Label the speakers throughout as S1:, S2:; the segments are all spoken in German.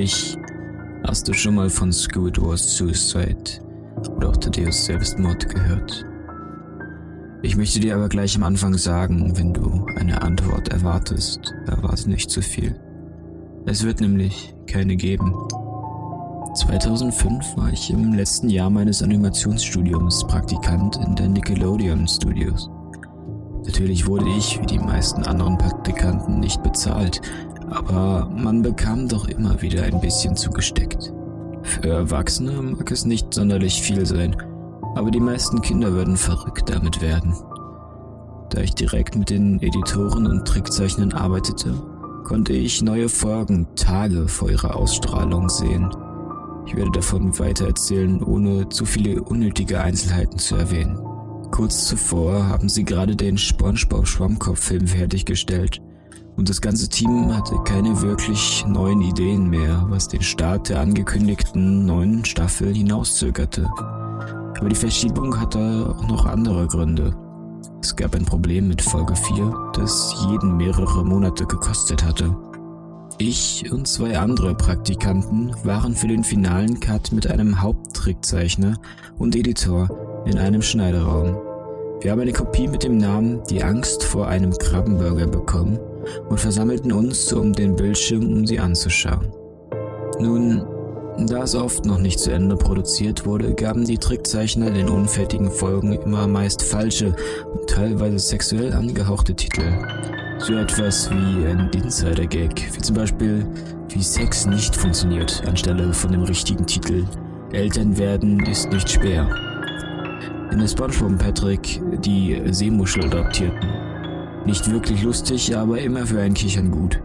S1: Sicherlich hast du schon mal von Squidward's Suicide oder auch Thaddeus Selbstmord gehört. Ich möchte dir aber gleich am Anfang sagen, wenn du eine Antwort erwartest, erwarte nicht zu viel. Es wird nämlich keine geben. 2005 war ich im letzten Jahr meines Animationsstudiums Praktikant in der Nickelodeon Studios. Natürlich wurde ich, wie die meisten anderen Praktikanten, nicht bezahlt, aber man bekam doch immer wieder ein bisschen zugesteckt. Für Erwachsene mag es nicht sonderlich viel sein, aber die meisten Kinder würden verrückt damit werden. Da ich direkt mit den Editoren und Trickzeichnern arbeitete, konnte ich neue Folgen Tage vor ihrer Ausstrahlung sehen. Ich werde davon weiter erzählen, ohne zu viele unnötige Einzelheiten zu erwähnen. Kurz zuvor haben sie gerade den SpongeBob Schwammkopf-Film fertiggestellt und das ganze Team hatte keine wirklich neuen Ideen mehr, was den Start der angekündigten neuen Staffel hinauszögerte. Aber die Verschiebung hatte auch noch andere Gründe. Es gab ein Problem mit Folge 4, das jeden mehrere Monate gekostet hatte. Ich und zwei andere Praktikanten waren für den finalen Cut mit einem Haupttrickzeichner und Editor in einem Schneideraum. Wir haben eine Kopie mit dem Namen Die Angst vor einem Krabbenburger bekommen und versammelten uns um den Bildschirm, um sie anzuschauen. Nun, da es oft noch nicht zu Ende produziert wurde, gaben die Trickzeichner den unfertigen Folgen immer meist falsche und teilweise sexuell angehauchte Titel. So etwas wie ein Insider-Gag, wie zum Beispiel wie Sex nicht funktioniert, anstelle von dem richtigen Titel Eltern werden ist nicht schwer. In der Spongebob Patrick die Seemuschel adaptierten. Nicht wirklich lustig, aber immer für ein Kichern gut.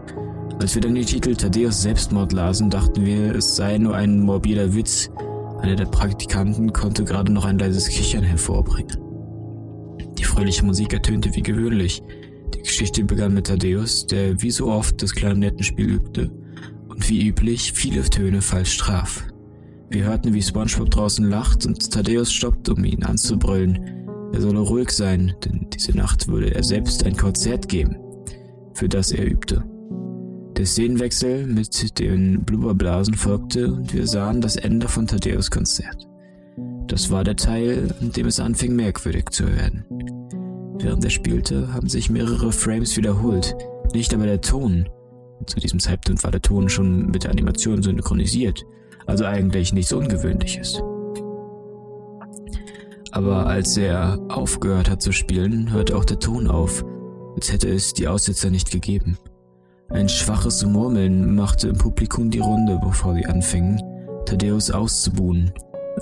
S1: Als wir dann die Titel Thaddeus Selbstmord lasen, dachten wir, es sei nur ein morbider Witz. Einer der Praktikanten konnte gerade noch ein leises Kichern hervorbringen. Die fröhliche Musik ertönte wie gewöhnlich. Die Geschichte begann mit Thaddeus, der wie so oft das Klarinettenspiel übte und wie üblich viele Töne falsch traf. Wir hörten, wie SpongeBob draußen lacht und Thaddeus stoppt, um ihn anzubrüllen. Er solle ruhig sein, denn diese Nacht würde er selbst ein Konzert geben, für das er übte. Der Szenenwechsel mit den Blubberblasen folgte und wir sahen das Ende von Thaddeus Konzert. Das war der Teil, in dem es anfing merkwürdig zu werden. Während er spielte, haben sich mehrere Frames wiederholt, nicht aber der Ton. Zu diesem Zeitpunkt war der Ton schon mit der Animation synchronisiert, also eigentlich nichts Ungewöhnliches. Aber als er aufgehört hat zu spielen, hörte auch der Ton auf, als hätte es die Aussetzer nicht gegeben. Ein schwaches Murmeln machte im Publikum die Runde, bevor sie anfingen, Thaddeus auszubuhen.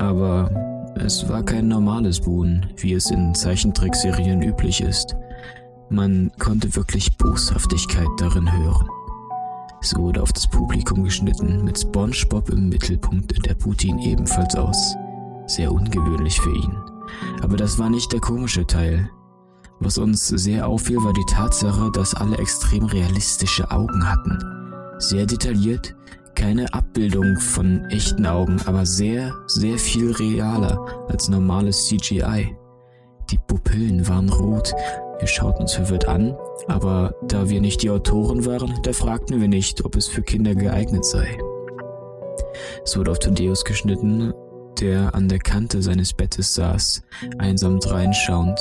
S1: Aber es war kein normales Buhen, wie es in Zeichentrickserien üblich ist. Man konnte wirklich Boshaftigkeit darin hören. Es wurde auf das Publikum geschnitten, mit SpongeBob im Mittelpunkt und der Putin ebenfalls aus. Sehr ungewöhnlich für ihn. Aber das war nicht der komische Teil. Was uns sehr auffiel, war die Tatsache, dass alle extrem realistische Augen hatten. Sehr detailliert, keine Abbildung von echten Augen, aber sehr, sehr viel realer als normales CGI. Die Pupillen waren rot. Wir schauten uns verwirrt an, aber da wir nicht die Autoren waren, da fragten wir nicht, ob es für Kinder geeignet sei. Es wurde auf Thaddeus geschnitten, der an der Kante seines Bettes saß, einsam dreinschauend.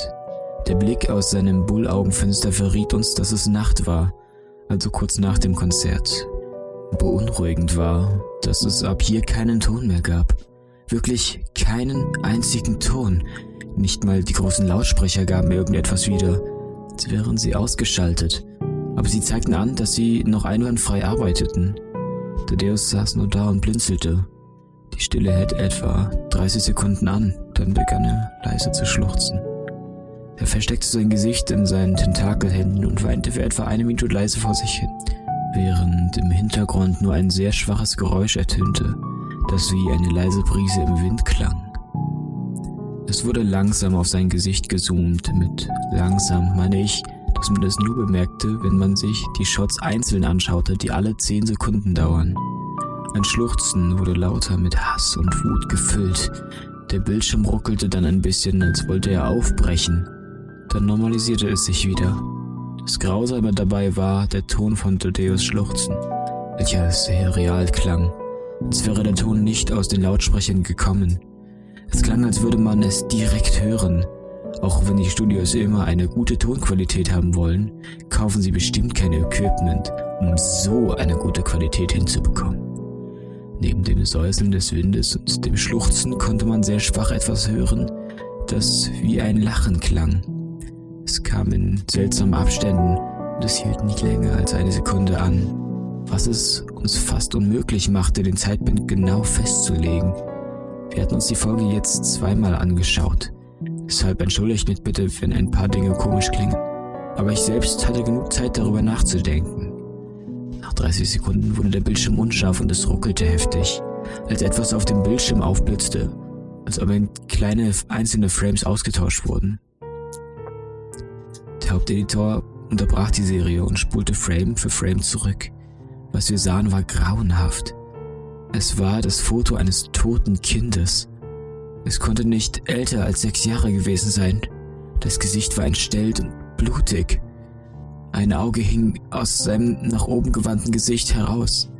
S1: Der Blick aus seinem Bullaugenfenster verriet uns, dass es Nacht war, also kurz nach dem Konzert. Beunruhigend war, dass es ab hier keinen Ton mehr gab. Wirklich keinen einzigen Ton. Nicht mal die großen Lautsprecher gaben irgendetwas wieder, als wären sie ausgeschaltet. Aber sie zeigten an, dass sie noch einwandfrei arbeiteten. Thaddeus saß nur da und blinzelte. Die Stille hält etwa 30 Sekunden an, dann begann er leise zu schluchzen. Er versteckte sein Gesicht in seinen Tentakelhänden und weinte für etwa eine Minute leise vor sich hin, während im Hintergrund nur ein sehr schwaches Geräusch ertönte, das wie eine leise Brise im Wind klang. Es wurde langsam auf sein Gesicht gezoomt, mit langsam meine ich, dass man es nur bemerkte, wenn man sich die Shots einzeln anschaute, die alle 10 Sekunden dauern. Ein Schluchzen wurde lauter mit Hass und Wut gefüllt. Der Bildschirm ruckelte dann ein bisschen, als wollte er aufbrechen. Dann normalisierte es sich wieder. Das Grausame dabei war der Ton von Thaddeus Schluchzen. welcher sehr real klang, als wäre der Ton nicht aus den Lautsprechern gekommen. Es klang, als würde man es direkt hören. Auch wenn die Studios immer eine gute Tonqualität haben wollen, kaufen sie bestimmt kein Equipment, um so eine gute Qualität hinzubekommen. Neben dem Säuseln des Windes und dem Schluchzen konnte man sehr schwach etwas hören, das wie ein Lachen klang. Es kam in seltsamen Abständen und es hielt nicht länger als eine Sekunde an, was es uns fast unmöglich machte, den Zeitpunkt genau festzulegen. Wir hatten uns die Folge jetzt zweimal angeschaut. Deshalb entschuldigt mich bitte, wenn ein paar Dinge komisch klingen. Aber ich selbst hatte genug Zeit darüber nachzudenken. Nach 30 Sekunden wurde der Bildschirm unscharf und es ruckelte heftig, als etwas auf dem Bildschirm aufblitzte, als ob kleine einzelne Frames ausgetauscht wurden. Der Haupteditor unterbrach die Serie und spulte Frame für Frame zurück. Was wir sahen, war grauenhaft. Es war das Foto eines toten Kindes. Es konnte nicht älter als sechs Jahre gewesen sein. Das Gesicht war entstellt und blutig. Ein Auge hing aus seinem nach oben gewandten Gesicht heraus.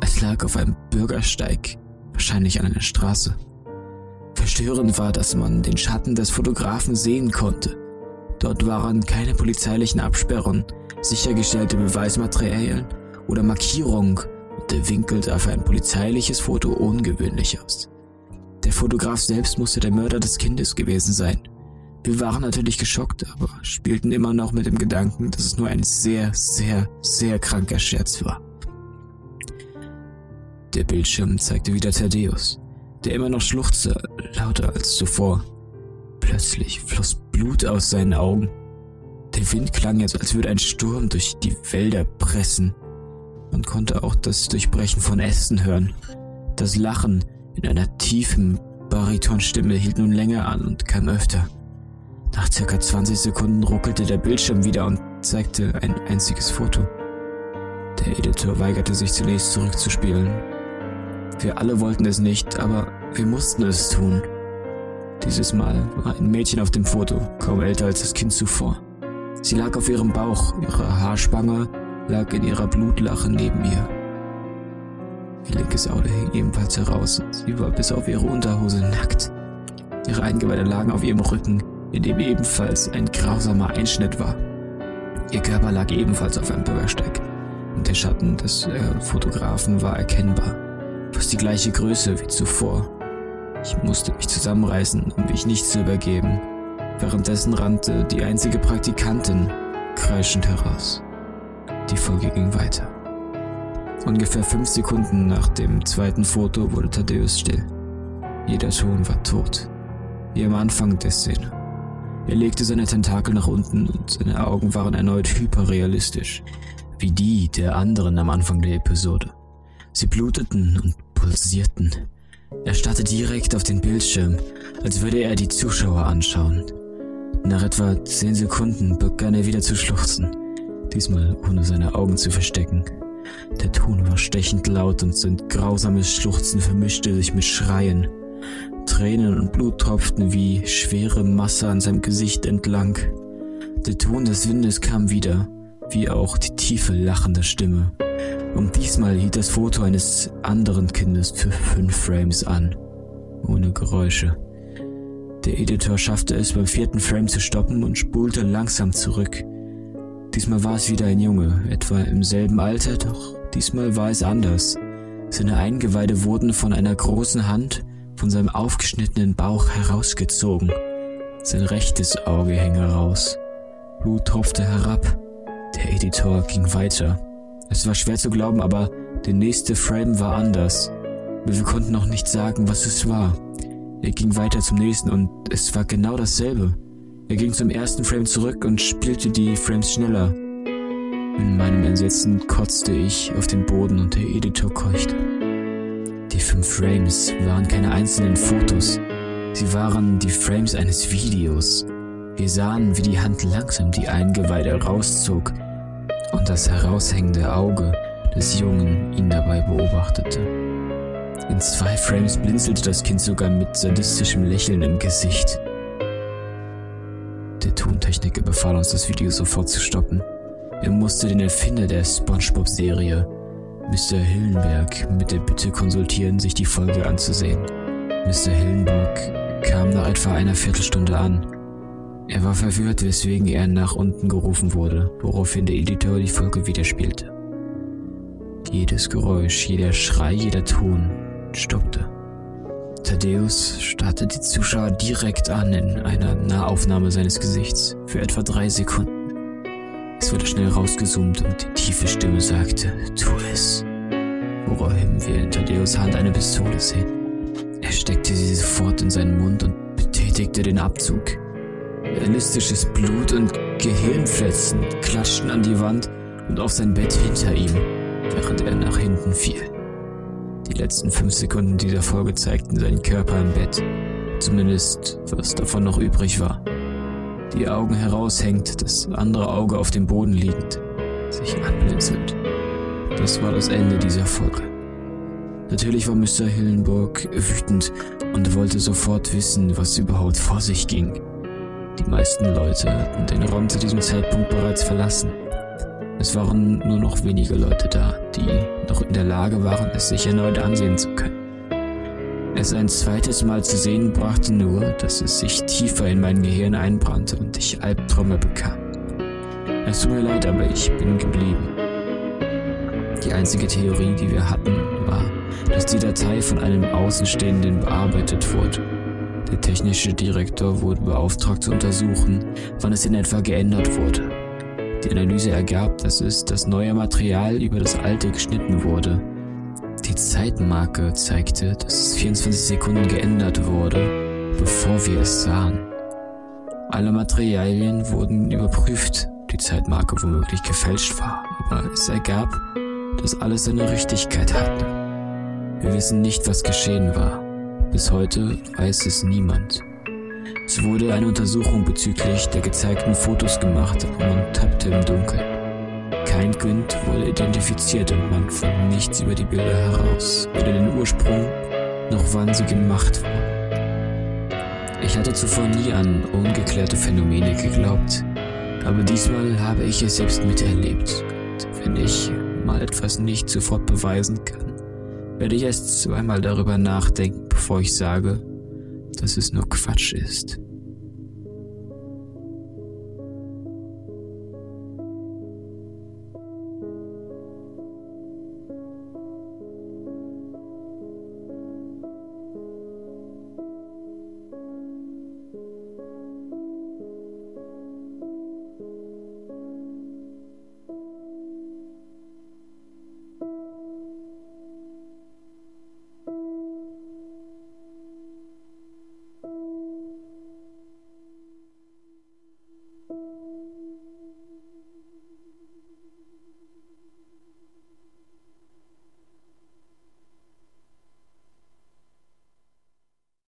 S1: Es lag auf einem Bürgersteig, wahrscheinlich an einer Straße. Verstörend war, dass man den Schatten des Fotografen sehen konnte. Dort waren keine polizeilichen Absperrungen, sichergestellte Beweismaterialien oder Markierung und der Winkel sah für ein polizeiliches Foto ungewöhnlich aus. Der Fotograf selbst musste der Mörder des Kindes gewesen sein. Wir waren natürlich geschockt, aber spielten immer noch mit dem Gedanken, dass es nur ein sehr, sehr, sehr kranker Scherz war. Der Bildschirm zeigte wieder Thaddeus, der immer noch schluchzte, lauter als zuvor. Plötzlich floss Blut aus seinen Augen. Der Wind klang jetzt, als würde ein Sturm durch die Wälder pressen. Man konnte auch das Durchbrechen von Ästen hören. Das Lachen in einer tiefen Baritonstimme hielt nun länger an und kam öfter. Nach circa 20 Sekunden ruckelte der Bildschirm wieder und zeigte ein einziges Foto. Der Editor weigerte sich zunächst zurückzuspielen. Wir alle wollten es nicht, aber wir mussten es tun. Dieses Mal war ein Mädchen auf dem Foto, kaum älter als das Kind zuvor. Sie lag auf ihrem Bauch, ihre Haarspange lag in ihrer Blutlache neben ihr. Ihr linkes Auge hing ebenfalls heraus sie war bis auf ihre Unterhose nackt. Ihre Eingeweide lagen auf ihrem Rücken, in dem ebenfalls ein grausamer Einschnitt war. Ihr Körper lag ebenfalls auf einem Bürgersteig und der Schatten des äh, Fotografen war erkennbar, fast die gleiche Größe wie zuvor. Ich musste mich zusammenreißen, um mich nicht zu übergeben. Währenddessen rannte die einzige Praktikantin kreischend heraus. Die Folge ging weiter. Ungefähr fünf Sekunden nach dem zweiten Foto wurde Thaddeus still. Jeder Ton war tot, wie am Anfang der Szene. Er legte seine Tentakel nach unten und seine Augen waren erneut hyperrealistisch, wie die der anderen am Anfang der Episode. Sie bluteten und pulsierten. Er starrte direkt auf den Bildschirm, als würde er die Zuschauer anschauen. Nach etwa zehn Sekunden begann er wieder zu schluchzen diesmal ohne seine Augen zu verstecken. Der Ton war stechend laut und sein grausames Schluchzen vermischte sich mit Schreien. Tränen und Blut tropften wie schwere Masse an seinem Gesicht entlang. Der Ton des Windes kam wieder, wie auch die tiefe lachende Stimme. Und diesmal hielt das Foto eines anderen Kindes für fünf Frames an, ohne Geräusche. Der Editor schaffte es beim vierten Frame zu stoppen und spulte langsam zurück. Diesmal war es wieder ein Junge, etwa im selben Alter, doch diesmal war es anders. Seine Eingeweide wurden von einer großen Hand von seinem aufgeschnittenen Bauch herausgezogen. Sein rechtes Auge hing heraus. Blut tropfte herab. Der Editor ging weiter. Es war schwer zu glauben, aber der nächste Frame war anders. Wir konnten noch nicht sagen, was es war. Er ging weiter zum nächsten und es war genau dasselbe. Er ging zum ersten Frame zurück und spielte die Frames schneller. In meinem Entsetzen kotzte ich auf den Boden und der Frames waren keine einzelnen Fotos. Sie waren die Frames eines Videos. Wir sahen, wie die Hand langsam die Eingeweide rauszog und das heraushängende Auge des Jungen ihn dabei beobachtete. In zwei Frames blinzelte das Kind sogar mit sadistischem Lächeln im Gesicht. Tontechniker befahl uns, das Video sofort zu stoppen. Er musste den Erfinder der SpongeBob-Serie, Mr. Hillenberg mit der Bitte konsultieren, sich die Folge anzusehen. Mr. Hillenburg kam nach etwa einer Viertelstunde an. Er war verwirrt, weswegen er nach unten gerufen wurde, woraufhin der Editor die Folge widerspielte. Jedes Geräusch, jeder Schrei, jeder Ton stoppte. Thaddeus starrte die Zuschauer direkt an in einer Nahaufnahme seines Gesichts für etwa drei Sekunden. Es wurde schnell rausgezoomt und die tiefe Stimme sagte, tu es. Woraufhin wir in Thaddeus Hand eine Pistole sehen. Er steckte sie sofort in seinen Mund und betätigte den Abzug. Realistisches Blut und Gehirnfetzen klatschten an die Wand und auf sein Bett hinter ihm, während er nach hinten fiel. Die letzten fünf Sekunden dieser Folge zeigten seinen Körper im Bett, zumindest was davon noch übrig war. Die Augen heraushängt, das andere Auge auf dem Boden liegend, sich anblinzelt. Das war das Ende dieser Folge. Natürlich war Mr. Hillenburg wütend und wollte sofort wissen, was überhaupt vor sich ging. Die meisten Leute hatten den Raum zu diesem Zeitpunkt bereits verlassen. Es waren nur noch wenige Leute da, die noch in der Lage waren, es sich erneut ansehen zu können. Es ein zweites Mal zu sehen brachte nur, dass es sich tiefer in mein Gehirn einbrannte und ich Albträume bekam. Es tut mir leid, aber ich bin geblieben. Die einzige Theorie, die wir hatten, war, dass die Datei von einem Außenstehenden bearbeitet wurde. Der technische Direktor wurde beauftragt zu untersuchen, wann es in etwa geändert wurde. Die Analyse ergab, dass es das neue Material über das alte geschnitten wurde. Die Zeitmarke zeigte, dass es 24 Sekunden geändert wurde, bevor wir es sahen. Alle Materialien wurden überprüft, die Zeitmarke womöglich gefälscht war, aber es ergab, dass alles seine Richtigkeit hatte. Wir wissen nicht, was geschehen war. Bis heute weiß es niemand. Es wurde eine Untersuchung bezüglich der gezeigten Fotos gemacht, aber man tappte im Dunkeln. Kein Kind wurde identifiziert und man fand nichts über die Bilder heraus, weder den Ursprung noch wann sie gemacht wurden. Ich hatte zuvor nie an ungeklärte Phänomene geglaubt, aber diesmal habe ich es selbst miterlebt. Und wenn ich mal etwas nicht sofort beweisen kann, werde ich erst zweimal darüber nachdenken, bevor ich sage, dass es nur Quatsch ist.